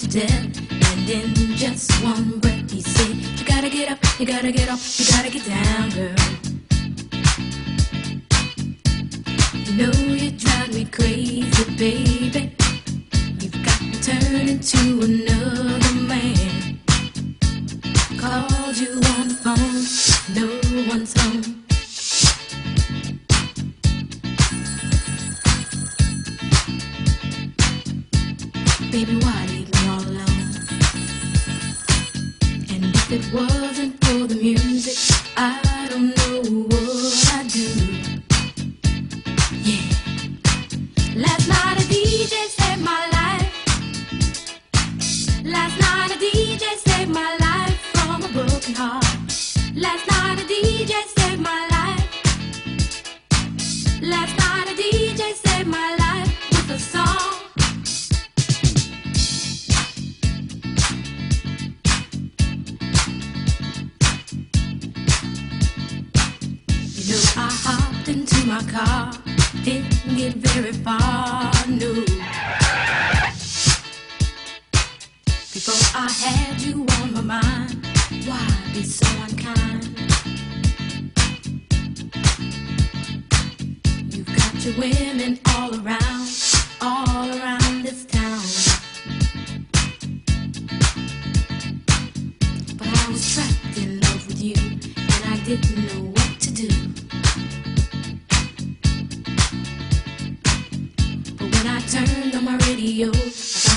to death. And in just one breath, he said, You gotta get up, you gotta get off, you gotta get down, girl. You know you drive me crazy, baby. You've got to turn into another it wasn't for the music, I my car, didn't get very far, no. Before I had you on my mind, why be so unkind? You've got your women all around, all around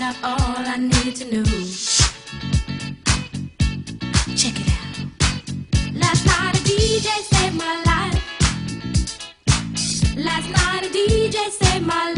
I found out all I needed to know. Check it out. Last night a DJ saved my life. Last night a DJ saved my life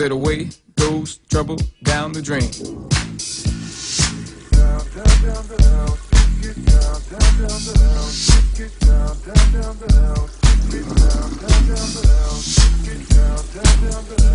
Said away goes trouble down the drain. Well,